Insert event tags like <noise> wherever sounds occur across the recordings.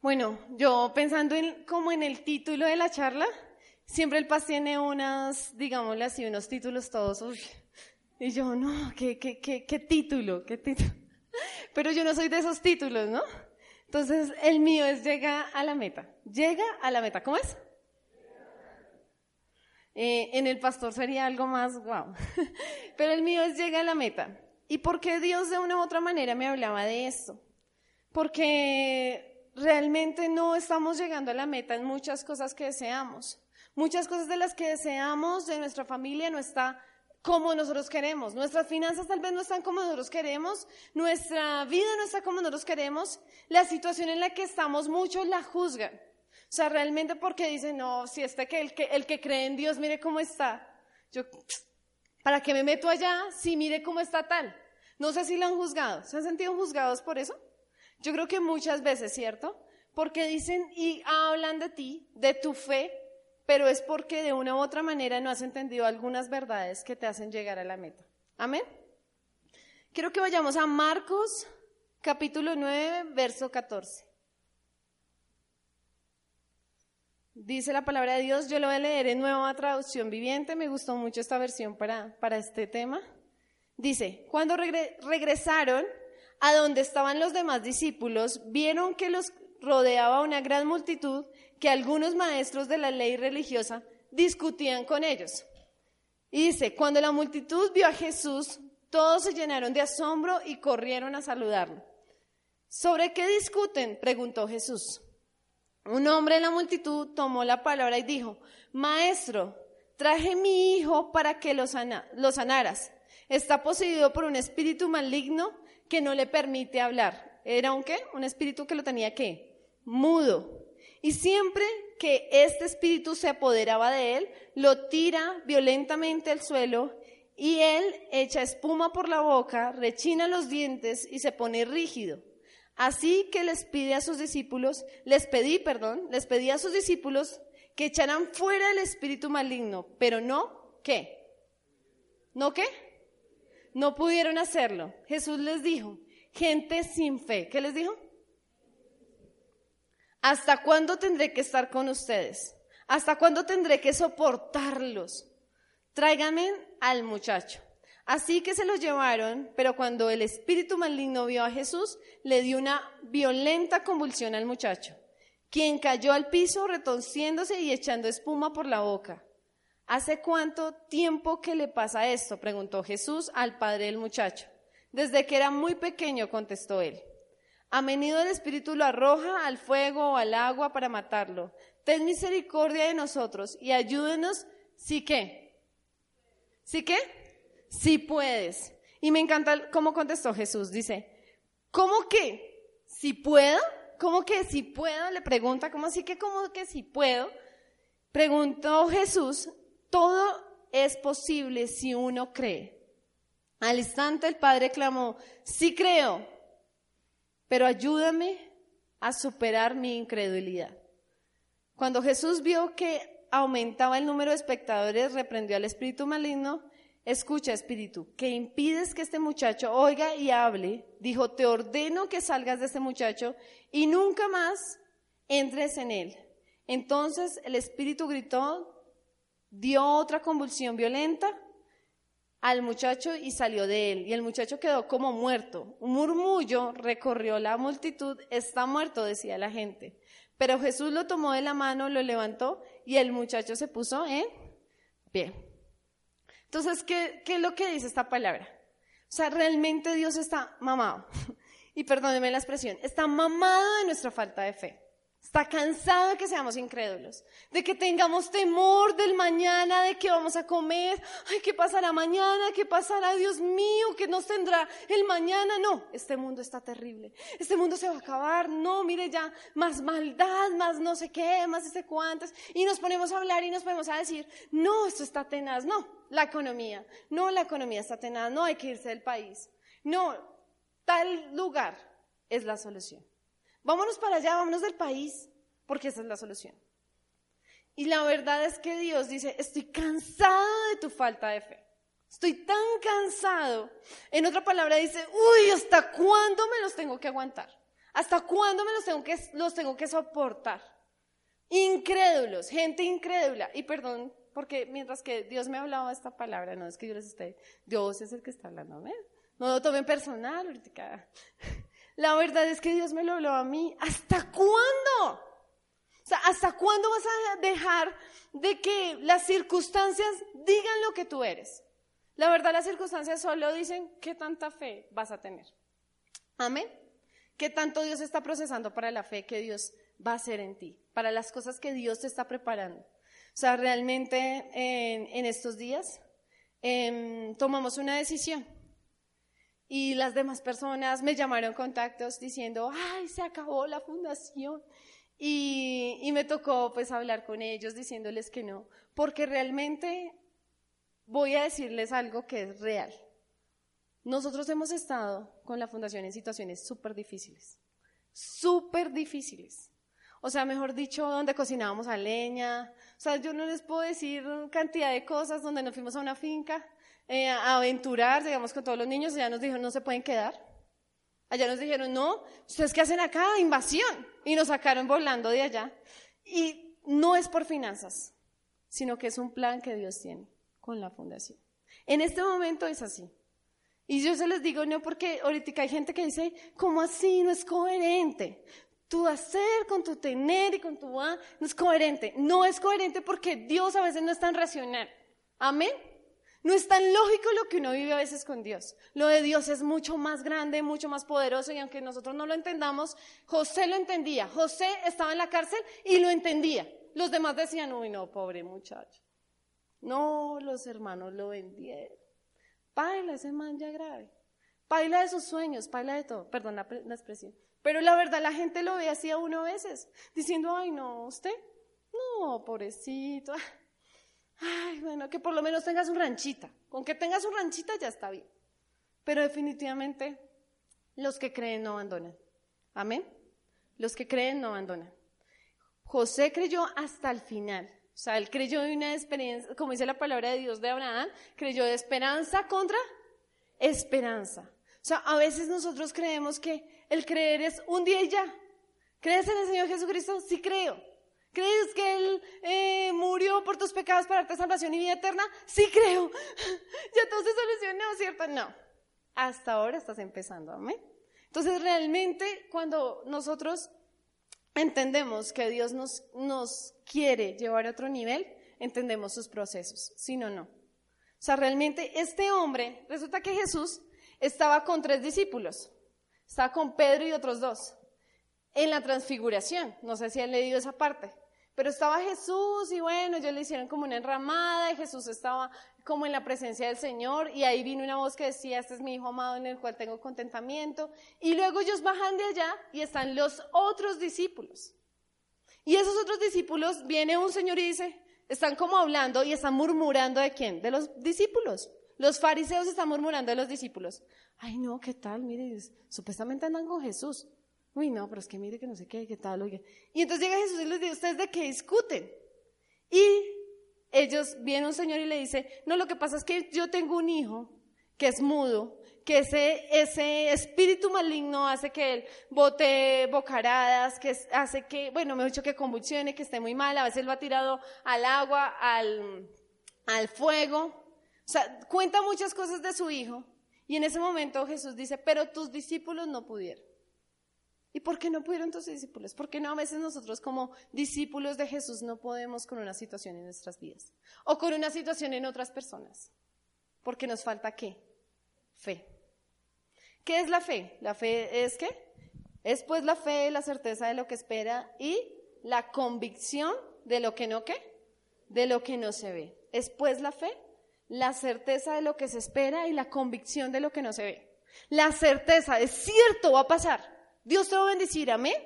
Bueno, yo pensando en, como en el título de la charla, siempre el PAS tiene unas, digámosle así, unos títulos todos, uy, y yo, no, ¿qué, qué, qué, qué título? ¿Qué título? <laughs> Pero yo no soy de esos títulos, ¿no? Entonces, el mío es llega a la meta. Llega a la meta. ¿Cómo es? Eh, en el pastor sería algo más wow. <laughs> Pero el mío es llega a la meta. ¿Y por qué Dios de una u otra manera me hablaba de esto? Porque realmente no estamos llegando a la meta en muchas cosas que deseamos. Muchas cosas de las que deseamos de nuestra familia no está como nosotros queremos. Nuestras finanzas tal vez no están como nosotros queremos. Nuestra vida no está como nosotros queremos. La situación en la que estamos muchos la juzgan. O sea, realmente porque dicen, no, si este que que, el que cree en Dios, mire cómo está. Yo, ¿para qué me meto allá si mire cómo está tal? No sé si lo han juzgado. ¿Se han sentido juzgados por eso? Yo creo que muchas veces, ¿cierto? Porque dicen y hablan de ti, de tu fe, pero es porque de una u otra manera no has entendido algunas verdades que te hacen llegar a la meta. Amén. Quiero que vayamos a Marcos capítulo 9, verso 14. Dice la palabra de Dios, yo lo voy a leer en nueva traducción viviente, me gustó mucho esta versión para, para este tema. Dice, cuando regresaron a donde estaban los demás discípulos, vieron que los rodeaba una gran multitud que algunos maestros de la ley religiosa discutían con ellos. Y dice, cuando la multitud vio a Jesús, todos se llenaron de asombro y corrieron a saludarlo. ¿Sobre qué discuten? preguntó Jesús. Un hombre en la multitud tomó la palabra y dijo, Maestro, traje mi hijo para que lo, sanaras. Está poseído por un espíritu maligno que no le permite hablar. ¿Era un qué? Un espíritu que lo tenía qué? Mudo. Y siempre que este espíritu se apoderaba de él, lo tira violentamente al suelo y él echa espuma por la boca, rechina los dientes y se pone rígido. Así que les pide a sus discípulos, les pedí, perdón, les pedí a sus discípulos que echaran fuera el espíritu maligno, pero no, ¿qué? ¿No qué? No pudieron hacerlo. Jesús les dijo, gente sin fe, ¿qué les dijo? ¿Hasta cuándo tendré que estar con ustedes? ¿Hasta cuándo tendré que soportarlos? Tráiganme al muchacho. Así que se los llevaron, pero cuando el espíritu maligno vio a Jesús, le dio una violenta convulsión al muchacho, quien cayó al piso retorciéndose y echando espuma por la boca. ¿Hace cuánto tiempo que le pasa esto? preguntó Jesús al padre del muchacho. Desde que era muy pequeño, contestó él. A menudo el Espíritu lo arroja al fuego o al agua para matarlo. Ten misericordia de nosotros y ayúdenos si qué. ¿Sí qué? Si puedes. Y me encanta cómo contestó Jesús. Dice, ¿cómo que? ¿Si puedo? ¿Cómo que si puedo? Le pregunta, ¿cómo así que cómo que si puedo? Preguntó Jesús, todo es posible si uno cree. Al instante el Padre clamó, sí creo, pero ayúdame a superar mi incredulidad. Cuando Jesús vio que aumentaba el número de espectadores, reprendió al espíritu maligno, escucha espíritu, que impides que este muchacho oiga y hable, dijo, te ordeno que salgas de este muchacho y nunca más entres en él. Entonces el espíritu gritó, dio otra convulsión violenta al muchacho y salió de él. Y el muchacho quedó como muerto. Un murmullo recorrió la multitud. Está muerto, decía la gente. Pero Jesús lo tomó de la mano, lo levantó y el muchacho se puso en pie. Entonces, ¿qué, ¿qué es lo que dice esta palabra? O sea, realmente Dios está mamado. <laughs> Y perdóneme la expresión, está mamado de nuestra falta de fe. Está cansado de que seamos incrédulos, de que tengamos temor del mañana, de que vamos a comer, ay, ¿qué pasará mañana? ¿Qué pasará, Dios mío? ¿Qué nos tendrá el mañana? No, este mundo está terrible, este mundo se va a acabar, no, mire ya, más maldad, más no sé qué, más ese cuántas, y nos ponemos a hablar y nos ponemos a decir, no, esto está tenaz, no, la economía, no, la economía está tenaz, no hay que irse del país, no, tal lugar es la solución. Vámonos para allá, vámonos del país, porque esa es la solución. Y la verdad es que Dios dice, estoy cansado de tu falta de fe. Estoy tan cansado. En otra palabra dice, uy, ¿hasta cuándo me los tengo que aguantar? ¿Hasta cuándo me los tengo que, los tengo que soportar? Incrédulos, gente incrédula. Y perdón, porque mientras que Dios me hablaba esta palabra, no es que yo les esté, Dios es el que está hablando, ¿ves? No lo tomen personal ahorita. La verdad es que Dios me lo habló a mí. ¿Hasta cuándo? O sea, ¿hasta cuándo vas a dejar de que las circunstancias digan lo que tú eres? La verdad, las circunstancias solo dicen qué tanta fe vas a tener. Amén. ¿Qué tanto Dios está procesando para la fe que Dios va a hacer en ti? Para las cosas que Dios te está preparando. O sea, realmente en, estos días em, tomamos una decisión y las demás personas me llamaron contactos diciendo, ay, se acabó la fundación. Y, y me tocó pues hablar con ellos diciéndoles que no, porque realmente voy a decirles algo que es real. Nosotros hemos estado con la fundación en situaciones súper difíciles, súper difíciles. O sea, mejor dicho, donde cocinábamos a leña. O sea, yo no les puedo decir cantidad de cosas donde nos fuimos a una finca eh, a aventurar, digamos, con todos los niños. Allá nos dijeron, no se pueden quedar. Allá nos dijeron, no, ¿ustedes qué hacen acá? Invasión. Y nos sacaron volando de allá. Y no es por finanzas, sino que es un plan que Dios tiene con la fundación. En este momento es así. Y yo se les digo, no, porque ahorita hay gente que dice, ¿cómo así? No es coherente. Tu hacer con tu tener y con tu A no es coherente. No es coherente porque Dios a veces no es tan racional. Amén. No es tan lógico lo que uno vive a veces con Dios. Lo de Dios es mucho más grande, mucho más poderoso y aunque nosotros no lo entendamos, José lo entendía. José estaba en la cárcel y lo entendía. Los demás decían, uy, no, pobre muchacho. No, los hermanos lo vendieron. Paila ese man ya grave. Paila de sus sueños, paila de todo. Perdón la, expresión. Pero la verdad, la gente lo ve así a uno a veces, diciendo, ay, no, ¿usted? No, pobrecito. Ay, bueno, que por lo menos tengas un ranchita. Con que tengas un ranchita ya está bien. Pero definitivamente, los que creen no abandonan. Amén. Los que creen no abandonan. José creyó hasta el final. O sea, él creyó de una experiencia, como dice la palabra de Dios de Abraham, creyó de esperanza contra esperanza. O sea, a veces nosotros creemos que el creer es un día y ya. ¿Crees en el Señor Jesucristo? Sí creo. ¿Crees que Él eh, murió por tus pecados para darte salvación y vida eterna? Sí creo. <laughs> ya todo se solucionó, ¿cierto? No. Hasta ahora estás empezando, amén. Entonces, realmente, cuando nosotros entendemos que Dios nos, nos quiere llevar a otro nivel, entendemos sus procesos, si no, no. O sea, realmente este hombre, resulta que Jesús estaba con tres discípulos, estaba con Pedro y otros dos, en la transfiguración, no sé si han leído esa parte, pero estaba Jesús y bueno, ellos le hicieron como una enramada y Jesús estaba como en la presencia del Señor y ahí vino una voz que decía, este es mi hijo amado en el cual tengo contentamiento. Y luego ellos bajan de allá y están los otros discípulos. Y esos otros discípulos, viene un Señor y dice, están como hablando y están murmurando de quién? De los discípulos. Los fariseos están murmurando de los discípulos. Ay, no, ¿qué tal? Mire, supuestamente andan con Jesús. Uy, no, pero es que mire que no sé qué, qué tal, oye. Y entonces llega Jesús y les dice, ¿ustedes de qué discuten? Y ellos, viene un señor y le dice, no, lo que pasa es que yo tengo un hijo que es mudo, que ese, ese espíritu maligno hace que él bote bocaradas, que hace que, bueno, me he dicho que convulsione, que esté muy mal, a veces lo ha tirado al agua, al, al fuego. O sea, cuenta muchas cosas de su hijo. Y en ese momento Jesús dice, pero tus discípulos no pudieron. ¿Y por qué no pudieron tus discípulos? ¿Por qué no a veces nosotros como discípulos de Jesús no podemos con una situación en nuestras vidas? O con una situación en otras personas. Porque nos falta qué? Fe. ¿Qué es la fe? La fe es qué? Es pues la fe, la certeza de lo que espera y la convicción de lo que no qué? De lo que no se ve. Es pues la fe, la certeza de lo que se espera y la convicción de lo que no se ve. La certeza, es cierto, va a pasar. Dios te va a bendecir, amén.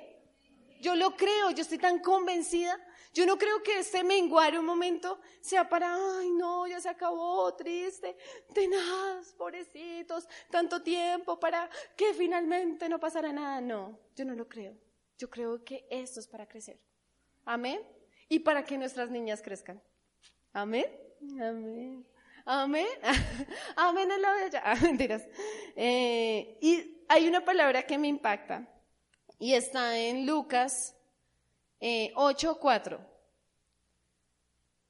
Yo lo creo, yo estoy tan convencida. Yo no creo que este menguar un momento sea para, ay, no, ya se acabó, triste, tenaz, pobrecitos, tanto tiempo para que finalmente no pasara nada. No, yo no lo creo. Yo creo que esto es para crecer. Amén. Y para que nuestras niñas crezcan. Amén. Amén. Amén. <laughs> Amén la bella. <laughs> Ah, mentiras. Eh, y hay una palabra que me impacta y está en Lucas eh, 8:4.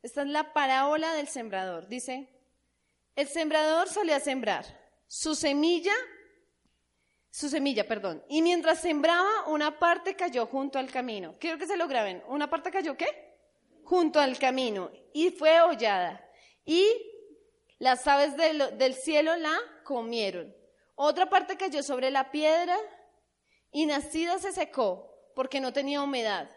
Esta es la parábola del sembrador. Dice, el sembrador salió a sembrar su semilla, su semilla, perdón, y mientras sembraba, una parte cayó junto al camino. Quiero que se lo graben. ¿Una parte cayó qué? Junto al camino y fue hollada. Y las aves del cielo la comieron. Otra parte cayó sobre la piedra y nacida se secó porque no tenía humedad.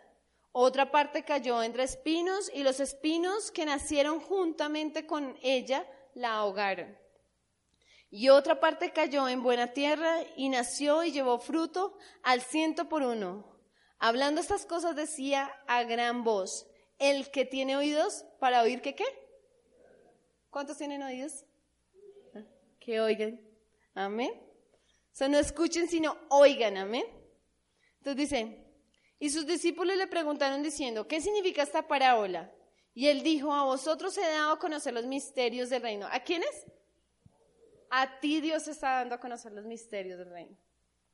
Otra parte cayó entre espinos y los espinos que nacieron juntamente con ella la ahogaron. Y otra parte cayó en buena tierra y nació y llevó fruto al ciento por uno. Hablando estas cosas decía a gran voz, el que tiene oídos para oír que qué. ¿Cuántos tienen oídos? Que oigan. Amén. O sea, no escuchen, sino oigan. Amén. Entonces dice, y sus discípulos le preguntaron diciendo, ¿qué significa esta parábola? Y él dijo, a vosotros he dado a conocer los misterios del reino. ¿A quiénes? A ti Dios está dando a conocer los misterios del reino.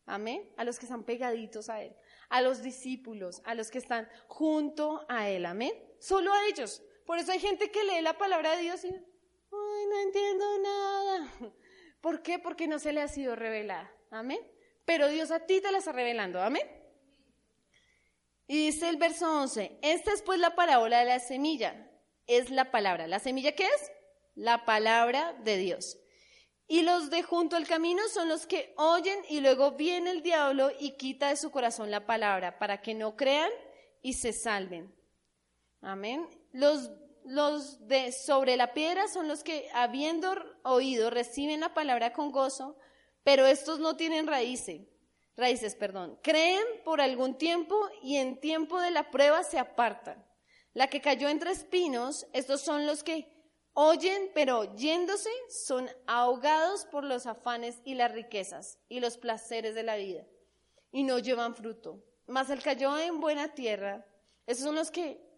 Amén. A los que están pegaditos a Él. A los discípulos, a los que están junto a Él. Amén. Solo a ellos. Por eso hay gente que lee la palabra de Dios y, ay, no entiendo nada. ¿Por qué? Porque no se le ha sido revelada. Amén. Pero Dios a ti te la está revelando. Amén. Y dice el verso 11, esta es pues la parábola de la semilla, es la palabra. ¿La semilla qué es? La palabra de Dios. Y los de junto al camino son los que oyen y luego viene el diablo y quita de su corazón la palabra para que no crean y se salven. Amén. Los, los de sobre la piedra son los que habiendo oído reciben la palabra con gozo, pero estos no tienen raíces raíces, perdón, creen por algún tiempo y en tiempo de la prueba se apartan. La que cayó entre espinos, estos son los que oyen, pero yéndose son ahogados por los afanes y las riquezas y los placeres de la vida y no llevan fruto. Mas el cayó en buena tierra, esos son los que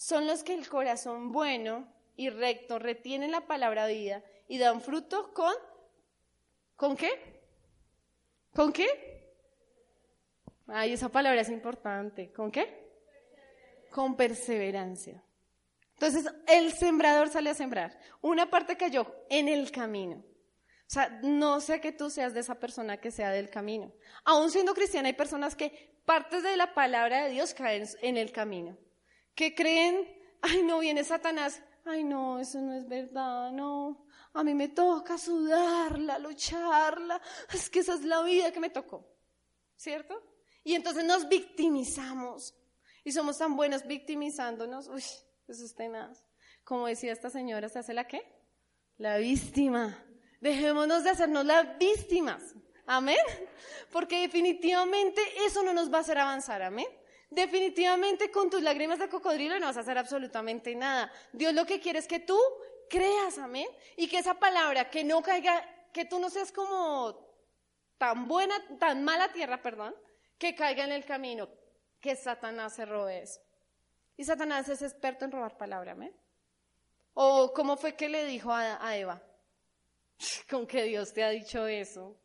son los que el corazón bueno y recto retienen la palabra vida y dan fruto con ¿con qué? ¿Con qué? Ay, esa palabra es importante. ¿Con qué? Con perseverancia. Entonces, el sembrador sale a sembrar. Una parte cayó en el camino. O sea, no sé que tú seas de esa persona que sea del camino. Aún siendo cristiana, hay personas que partes de la palabra de Dios caen en el camino. Que creen, ay, no viene Satanás. Ay, no, eso no es verdad, no. A mí me toca sudarla, lucharla. Es que esa es la vida que me tocó. ¿Cierto? Y entonces nos victimizamos. Y somos tan buenos victimizándonos. Uy, eso es tenaz. Como decía esta señora, ¿se hace la qué? La víctima. Dejémonos de hacernos las víctimas. Amén. Porque definitivamente eso no nos va a hacer avanzar. Amén. Definitivamente con tus lágrimas de cocodrilo no vas a hacer absolutamente nada. Dios lo que quiere es que tú creas, amén. Y que esa palabra, que no caiga, que tú no seas como tan buena, tan mala tierra, perdón, que caiga en el camino, que Satanás se robe eso. Y Satanás es experto en robar palabra, ¿me? ¿O cómo fue que le dijo a, Eva? <laughs> ¿Con que Dios te ha dicho eso?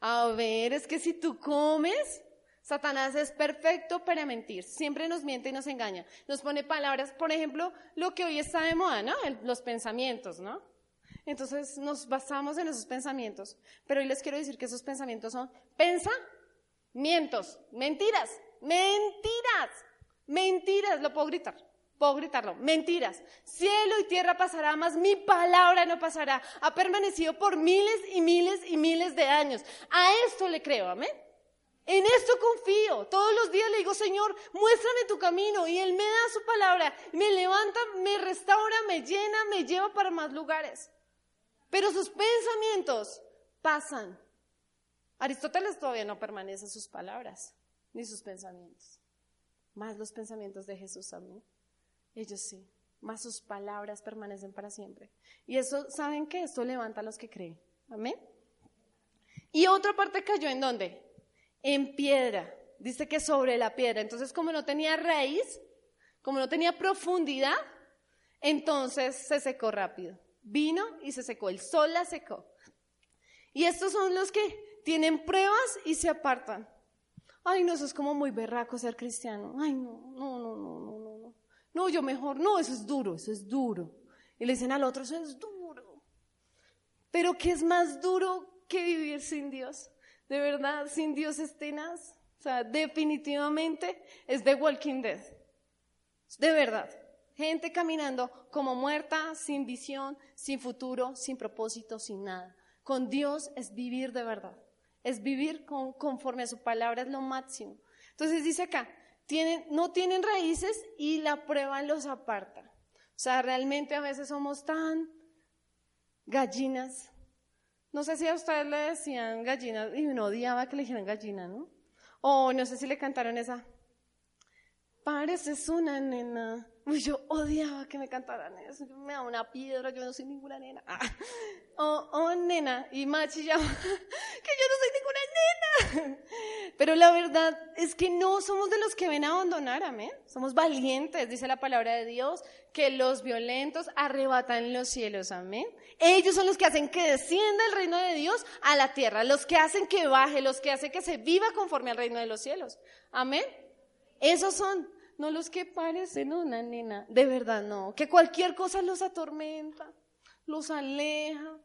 a ver, es que si tú comes, Satanás es perfecto para mentir. Siempre nos miente y nos engaña. Nos pone palabras, por ejemplo, lo que hoy está de moda, ¿no? los pensamientos, ¿no? Entonces nos basamos en esos pensamientos. Pero hoy les quiero decir que esos pensamientos son pensamientos, mentiras, mentiras, mentiras, lo puedo gritar. Puedo gritarlo, mentiras. Cielo y tierra pasará, más mi palabra no pasará. Ha permanecido por miles y miles y miles de años. A esto le creo, amén. En esto confío. Todos los días le digo, Señor, muéstrame tu camino. Y Él me da su palabra, me levanta, me restaura, me llena, me lleva para más lugares. Pero sus pensamientos pasan. Aristóteles todavía no permanece sus palabras ni sus pensamientos. Más los pensamientos de Jesús a mí. Ellos sí. Más sus palabras permanecen para siempre. Y eso, ¿saben qué? Esto levanta a los que creen. Amén. Y otra parte cayó en dónde? En piedra. Dice que sobre la piedra. Entonces, como no tenía raíz, como no tenía profundidad, entonces se secó rápido. Vino y se secó, el sol la secó. Y estos son los que tienen pruebas y se apartan. Ay, no, eso es como muy berraco ser cristiano. Ay, no, no, no, no, no, no. No, no yo mejor, no, eso es duro, eso es duro. Y le dicen al otro, eso es duro. Pero ¿qué es más duro que vivir sin Dios? De verdad, sin Dios es tenaz. O sea, definitivamente es The Walking Dead. De verdad. Gente caminando como muerta, sin visión, sin futuro, sin propósito, sin nada. Con Dios es vivir de verdad. Es vivir conforme a su palabra, es lo máximo. Entonces dice acá, tienen, no tienen raíces y la prueba los aparta. O sea, realmente a veces somos tan gallinas. No sé si a ustedes le decían gallinas y uno odiaba que le dijeran gallina, ¿no? O no sé si le cantaron esa. Pareces una nena Uy, yo odiaba que me cantaran eso. Me da una piedra, yo no soy ninguna nena. Ah. Oh, oh, nena. Y Machi ya, <laughs> que yo no soy ninguna nena. Pero la verdad es que no somos de los que ven a abandonar, amén. Somos valientes, dice la palabra de Dios, que los violentos arrebatan los cielos, amén. Ellos son los que hacen que descienda el reino de Dios a la tierra, los que hacen que baje, los que hacen que se viva conforme al reino de los cielos. Amén. Esos son no los que parecen una nena, de verdad no, que cualquier cosa los atormenta, los aleja.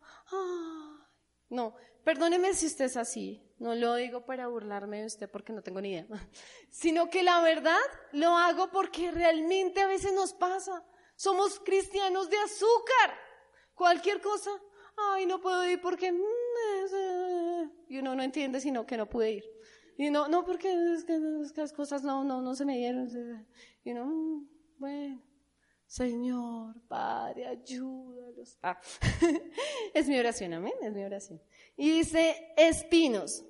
no, perdóneme si usted es así, no lo digo para burlarme de usted porque no tengo ni idea, <laughs> sino que la verdad lo hago porque realmente a veces nos pasa. Somos cristianos de azúcar, cualquier cosa. Ay, no puedo ir porque... Mm, y uno no entiende sino que no puede ir. Y no, no, porque es que, las cosas no, no, no se me dieron. Y no, mm, bueno, Señor, Padre, ayúdalos. Ah, <laughs> es mi oración, amén, es mi oración. Y dice, espinos,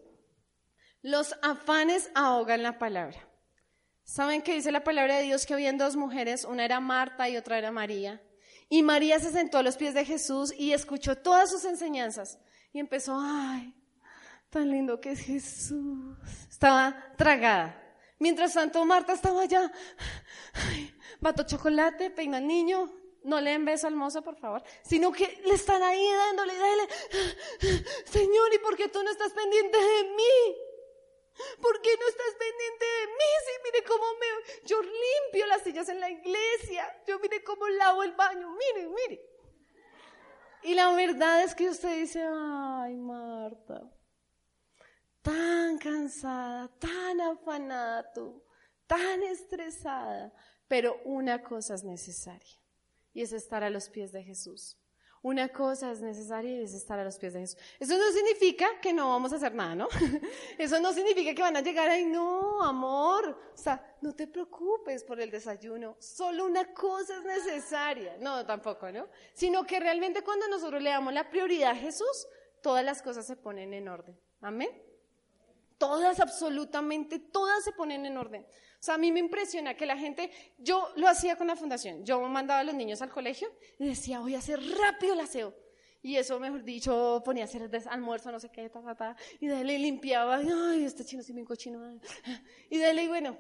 los afanes ahogan la palabra. ¿Saben qué dice la palabra de Dios? Que habían dos mujeres, una era Marta y otra era María. Y María se sentó a los pies de Jesús y escuchó todas sus enseñanzas. Y empezó, ay, tan lindo que es Jesús. Estaba tragada. Mientras tanto, Marta estaba allá. Ay, bato chocolate, peina al niño. No le den beso al mozo, por favor. Sino que le están ahí dándole, dale. Señor, ¿y por qué tú no estás pendiente de mí? ¿Por qué no estás pendiente de mí? Sí, mire cómo me... Yo limpio las sillas en la iglesia. Yo mire cómo lavo el baño. Mire, mire. Y la verdad es que usted dice, ay, Marta, tan cansada, tan afanada tú, tan estresada, pero una cosa es necesaria y es estar a los pies de Jesús. Una cosa es necesaria y es estar a los pies de Jesús. Eso no significa que no vamos a hacer nada, ¿no? <laughs> Eso no significa que van a llegar ahí, no, amor. O sea, no te preocupes por el desayuno. Solo una cosa es necesaria. No, tampoco, ¿no? Sino que realmente cuando nosotros le damos la prioridad a Jesús, todas las cosas se ponen en orden. Amén. Todas, absolutamente todas se ponen en orden. O sea, a mí me impresiona que la gente, yo lo hacía con la fundación, yo mandaba a los niños al colegio y decía, voy a hacer rápido el aseo. Y eso, mejor dicho, ponía a hacer almuerzo, no sé qué, ta, ta, ta, y de ahí limpiaba, ay, este chino sí bien cochino. Y de ahí, bueno,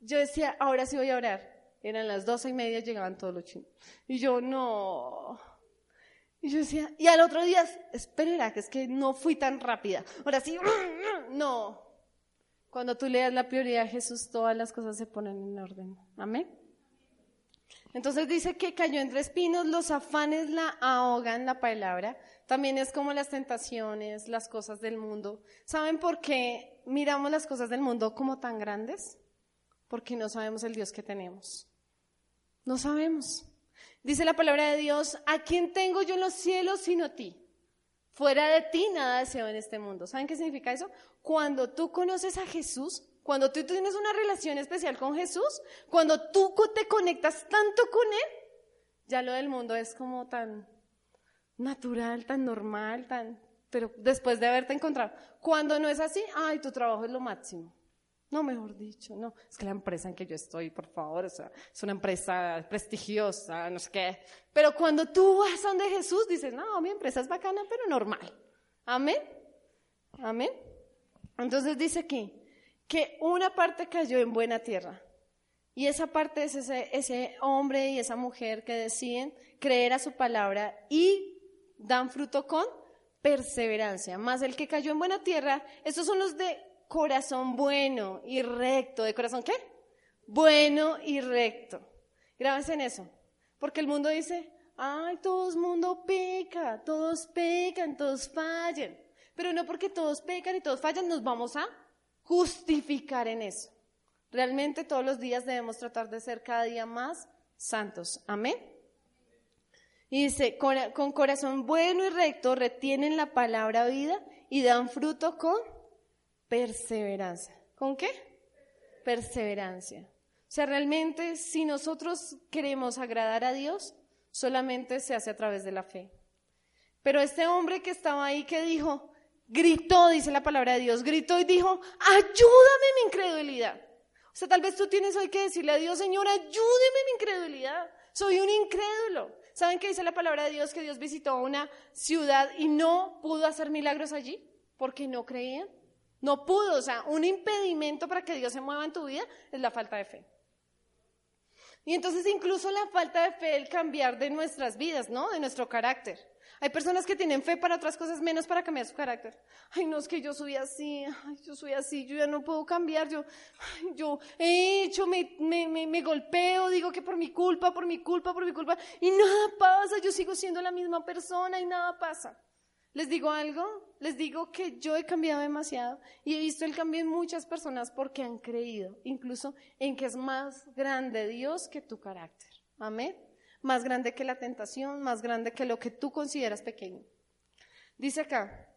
yo decía, ahora sí voy a orar. Eran las doce y media, llegaban todos los chinos. Y yo, no, y yo decía, y al otro día, espera, que es que no fui tan rápida. Ahora sí, <laughs> no. Cuando tú leas la prioridad de Jesús, todas las cosas se ponen en orden. Amén. Entonces dice que cayó entre espinos, los afanes la ahogan la palabra. También es como las tentaciones, las cosas del mundo. ¿Saben por qué miramos las cosas del mundo como tan grandes? Porque no sabemos el Dios que tenemos. No sabemos. Dice la palabra de Dios, ¿a quién tengo yo en los cielos sino a ti? Fuera de ti nada deseo en este mundo. ¿Saben qué significa eso? Cuando tú conoces a Jesús, cuando tú tienes una relación especial con Jesús, cuando tú te conectas tanto con Él, ya lo del mundo es como tan natural, tan normal, tan... Pero después de haberte encontrado, cuando no es así, ay, tu trabajo es lo máximo. No, mejor dicho, no. Es que la empresa en que yo estoy, por favor, o sea, es una empresa prestigiosa, no sé qué. Pero cuando tú vas a donde Jesús, dices, no, mi empresa es bacana, pero normal. Amén. Amén. Entonces dice aquí que una parte cayó en buena tierra. Y esa parte es ese, ese hombre y esa mujer que deciden creer a su palabra y dan fruto con perseverancia. Más el que cayó en buena tierra, estos son los de corazón bueno y recto. ¿De corazón qué? Bueno y recto. Grábense en eso. Porque el mundo dice, ay, todo el mundo peca, todos pecan, todos fallan. Pero no porque todos pecan y todos fallan, nos vamos a justificar en eso. Realmente todos los días debemos tratar de ser cada día más santos. Amén. Y dice, con, corazón bueno y recto retienen la palabra vida y dan fruto con perseverancia. ¿Con qué? Perseverancia. O sea, realmente si nosotros queremos agradar a Dios, solamente se hace a través de la fe. Pero este hombre que estaba ahí que dijo, gritó, dice la palabra de Dios, gritó y dijo, ayúdame mi incredulidad. O sea, tal vez tú tienes hoy que decirle a Dios, Señor, ayúdeme mi incredulidad. Soy un incrédulo. ¿Saben qué dice la palabra de Dios? Que Dios visitó una ciudad y no pudo hacer milagros allí porque no creían. No pudo, o sea, un impedimento para que Dios se mueva en tu vida es la falta de fe. Y entonces incluso la falta de fe, el cambiar de nuestras vidas, ¿no? De nuestro carácter. Hay personas que tienen fe para otras cosas menos para cambiar su carácter. Ay, no, es que yo soy así, ay, yo soy así, yo ya no puedo cambiar, yo, yo he hecho, me, me, me, me golpeo, digo que por mi culpa, por mi culpa, por mi culpa, y nada pasa, yo sigo siendo la misma persona y nada pasa. ¿Les digo algo? Les digo que yo he cambiado demasiado y he visto el cambio en muchas personas porque han creído, incluso en que es más grande Dios que tu carácter. Amén más grande que la tentación, más grande que lo que tú consideras pequeño. Dice acá,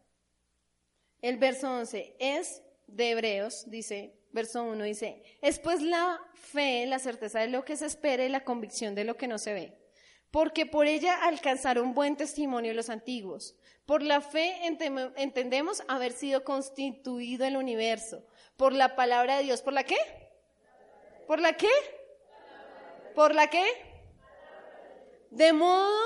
el verso 11, es de Hebreos, dice, verso 1, dice, es pues la fe, la certeza de lo que se espera y la convicción de lo que no se ve. Porque por ella alcanzaron buen testimonio los antiguos. Por la fe entendemos haber sido constituido el universo. Por la palabra de Dios. ¿Por la qué? ¿Por la qué? ¿Por la qué? De modo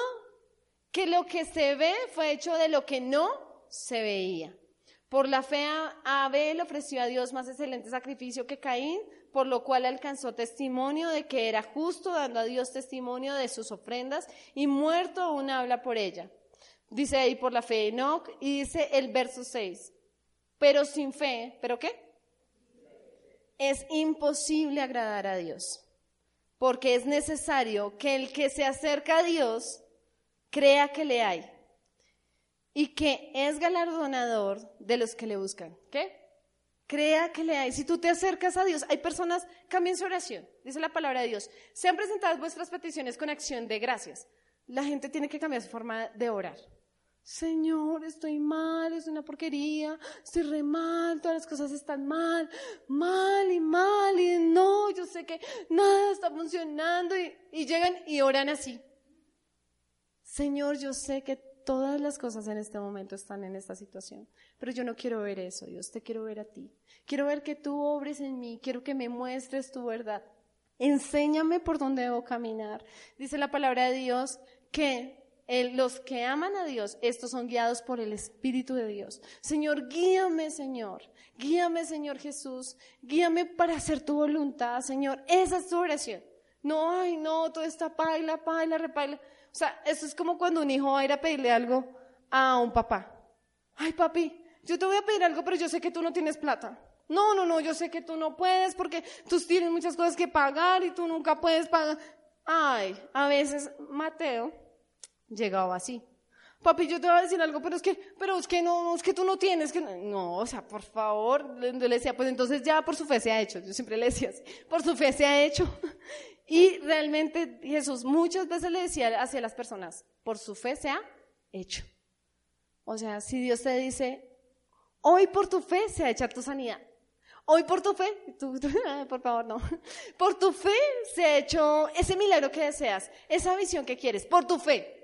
que lo que se ve fue hecho de lo que no se veía. Por la fe Abel ofreció a Dios más excelente sacrificio que Caín, por lo cual alcanzó testimonio de que era justo, dando a Dios testimonio de sus ofrendas, y muerto aún habla por ella. Dice ahí por la fe Enoch, y dice el verso 6, pero sin fe, ¿pero qué? Es imposible agradar a Dios porque es necesario que el que se acerca a Dios crea que le hay y que es galardonador de los que le buscan. ¿Qué? Crea que le hay. Si tú te acercas a Dios, hay personas, cambien su oración, dice la palabra de Dios. Sean presentadas vuestras peticiones con acción de gracias. La gente tiene que cambiar su forma de orar. Señor, estoy mal, es una porquería, estoy re mal, todas las cosas están mal, mal y mal, y no, yo sé que nada está funcionando, y, y llegan y oran así. Señor, yo sé que todas las cosas en este momento están en esta situación, pero yo no quiero ver eso, Dios, te quiero ver a ti. Quiero ver que tú obres en mí, quiero que me muestres tu verdad. Enséñame por dónde debo caminar. Dice la palabra de Dios que los que aman a Dios, estos son guiados por el Espíritu de Dios. Señor, guíame, Señor. Guíame, Señor Jesús. Guíame para hacer tu voluntad, Señor. Esa es tu oración. No, ay, no, todo está paila, paila, repaila. O sea, eso es como cuando un hijo va a ir a pedirle algo a un papá. Ay, papi, yo te voy a pedir algo, pero yo sé que tú no tienes plata. No, no, no, yo sé que tú no puedes porque tú tienes muchas cosas que pagar y tú nunca puedes pagar. Ay, a veces Mateo llegaba así. Papi, yo te voy a decir algo, pero es que, pero es que no, es que tú no tienes que, no, o sea, por favor, le, le decía, pues entonces ya por su fe se ha hecho, yo siempre le decía así, por su fe se ha hecho. Y realmente Jesús muchas veces le decía hacia las personas, por su fe se ha hecho. O sea, si Dios te dice, hoy por tu fe se ha hecho tu sanidad, hoy por tu fe, <laughs> por favor no, <laughs> por tu fe se ha hecho ese milagro que deseas, esa visión que quieres, por tu fe.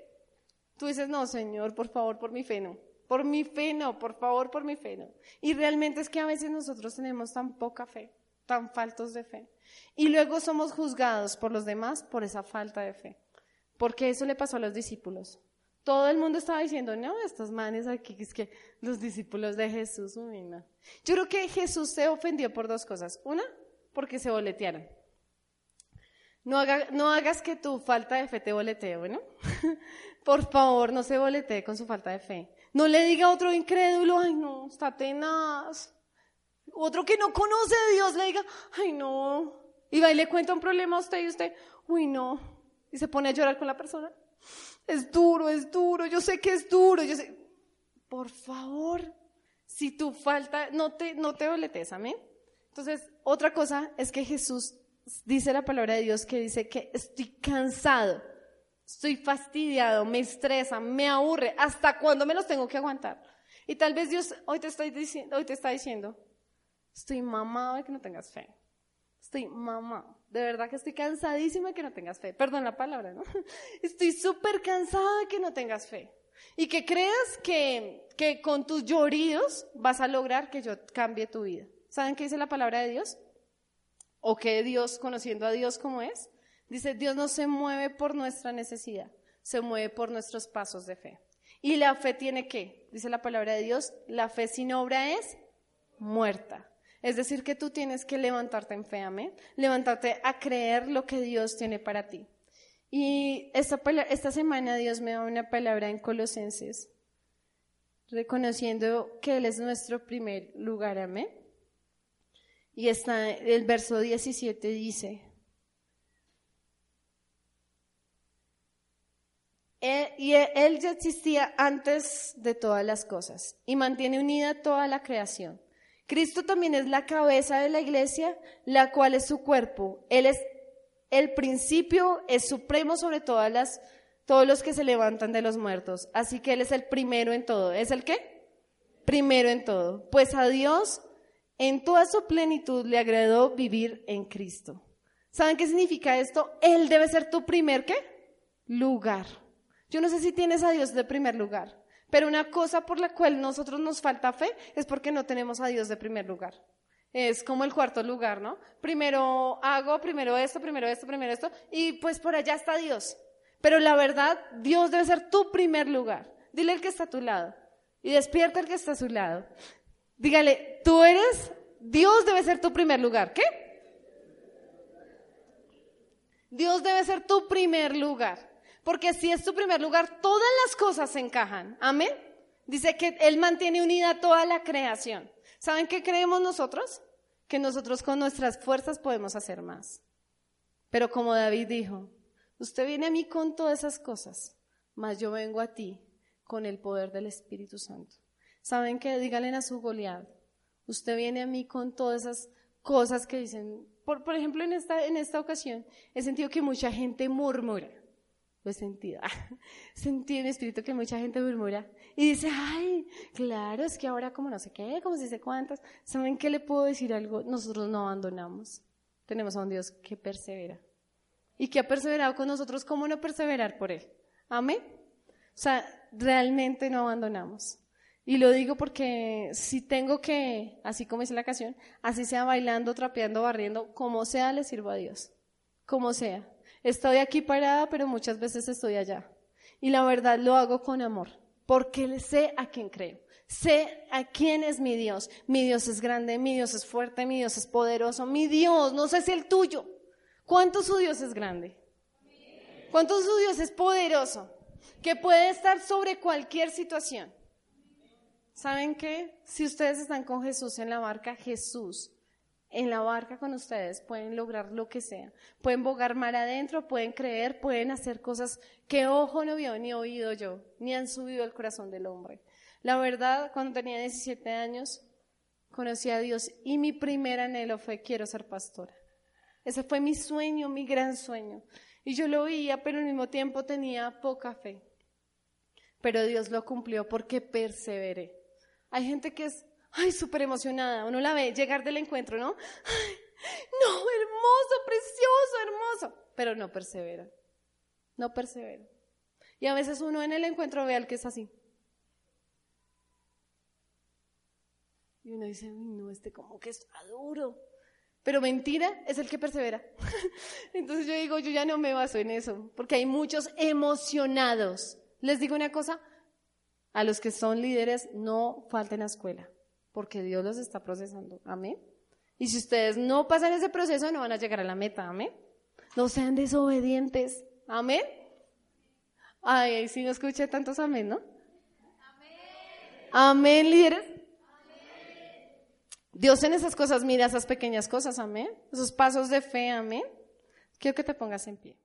Tú dices, no, Señor, por favor, por mi fe no. Por mi fe no, por favor, por mi fe no. Y realmente es que a veces nosotros tenemos tan poca fe, tan faltos de fe. Y luego somos juzgados por los demás por esa falta de fe. Porque eso le pasó a los discípulos. Todo el mundo estaba diciendo, no, estos manes aquí, es que los discípulos de Jesús, uy, no. Yo creo que Jesús se ofendió por dos cosas. Una, porque se boletearon. No, no hagas que tu falta de fe te boletee, bueno. <laughs> Por favor, no se boletee con su falta de fe. No le diga a otro incrédulo, ay no, está tenaz. Otro que no conoce a Dios le diga, ay no. Y va y le cuenta un problema a usted y usted, uy no. Y se pone a llorar con la persona. Es duro, es duro, yo sé que es duro, yo sé. Por favor, si tu falta, no te, no te boletes, amén. Entonces, otra cosa es que Jesús dice la palabra de Dios que dice que estoy cansado Estoy fastidiado, me estresa, me aburre. ¿Hasta cuándo me los tengo que aguantar? Y tal vez Dios hoy te, diciendo, hoy te está diciendo, estoy mamado de que no tengas fe. Estoy mamado. De verdad que estoy cansadísima de que no tengas fe. Perdón la palabra, ¿no? <laughs> Estoy súper cansada de que no tengas fe. Y que creas que, que con tus lloridos vas a lograr que yo cambie tu vida. ¿Saben qué dice la palabra de Dios? O que Dios, conociendo a Dios como es, Dice, Dios no se mueve por nuestra necesidad, se mueve por nuestros pasos de fe. Y la fe tiene que, dice la palabra de Dios, la fe sin obra es muerta. Es decir, que tú tienes que levantarte en fe, amén. Levantarte a creer lo que Dios tiene para ti. Y esta, esta semana Dios me da una palabra en Colosenses, reconociendo que Él es nuestro primer lugar, amén. Y está, el verso 17 dice, y Él ya existía antes de todas las cosas y mantiene unida toda la creación. Cristo también es la cabeza de la iglesia, la cual es su cuerpo. Él es el principio, es supremo sobre todas las, todos los que se levantan de los muertos. Así que Él es el primero en todo. ¿Es el qué? Primero en todo. Pues a Dios en toda su plenitud le agradó vivir en Cristo. ¿Saben qué significa esto? Él debe ser tu primer qué? Lugar. Yo no sé si tienes a Dios de primer lugar, pero una cosa por la cual nosotros nos falta fe es porque no tenemos a Dios de primer lugar. Es como el cuarto lugar, ¿no? Primero hago, primero esto, primero esto, primero esto, y pues por allá está Dios. Pero la verdad, Dios debe ser tu primer lugar. Dile al que está a tu lado y despierta al que está a su lado. Dígale, tú eres, Dios debe ser tu primer lugar. ¿Qué? Dios debe ser tu primer lugar. Porque si es tu primer lugar, todas las cosas se encajan. Amén. Dice que Él mantiene unida toda la creación. ¿Saben qué creemos nosotros? Que nosotros con nuestras fuerzas podemos hacer más. Pero como David dijo, usted viene a mí con todas esas cosas, mas yo vengo a ti con el poder del Espíritu Santo. ¿Saben qué? Díganle a su Goliat, usted viene a mí con todas esas cosas que dicen, por, por ejemplo, en esta, en esta ocasión he sentido que mucha gente murmura lo he sentido. Sentí <laughs> en espíritu que mucha gente murmura y dice, ay, claro, es que ahora como no sé qué, como si sé cuántas. ¿Saben qué le puedo decir algo? Nosotros no abandonamos. Tenemos a un Dios que persevera. Y que ha perseverado con nosotros, ¿cómo no perseverar por Él? Amén. O sea, realmente no abandonamos. Y lo digo porque si tengo que, así como dice la canción, así sea bailando, trapeando, barriendo, como sea, le sirvo a Dios. Como sea. Estoy aquí parada, pero muchas veces estoy allá. Y la verdad lo hago con amor, porque sé a quién creo. Sé a quién es mi Dios. Mi Dios es grande, mi Dios es fuerte, mi Dios es poderoso. Mi Dios, no sé si el tuyo. ¿Cuánto su Dios es grande? ¿Cuánto su Dios es poderoso? Que puede estar sobre cualquier situación. ¿Saben qué? Si ustedes están con Jesús en la barca, Jesús en la barca con ustedes pueden lograr lo que sea. Pueden bogar mar adentro, pueden creer, pueden hacer cosas que ojo no vio ni oído yo, ni han subido al corazón del hombre. La verdad, cuando tenía 17 años, conocí a Dios y mi primer anhelo fue quiero ser pastora. Ese fue mi sueño, mi gran sueño. Y yo lo veía, pero al mismo tiempo tenía poca fe. Pero Dios lo cumplió porque perseveré. Hay gente que es ay, súper emocionada, uno la ve llegar del encuentro, ¿no? Ay, no, hermoso, precioso, hermoso, pero no persevera, no persevera. Y a veces uno en el encuentro ve al que es así. Y uno dice, no, este como que está duro. Pero mentira es el que persevera. <laughs> Entonces yo digo, yo ya no me baso en eso, porque hay muchos emocionados. Les digo una cosa, a los que son líderes no falten a escuela porque Dios los está procesando. Amén. Y si ustedes no pasan ese proceso, no van a llegar a la meta. Amén. No sean desobedientes. Amén. Ay, si no escuché tantos amén, ¿no? Amén. Amén, líderes. Dios en esas cosas mira esas pequeñas cosas, amén. Esos pasos de fe, amén. Quiero que te pongas en pie.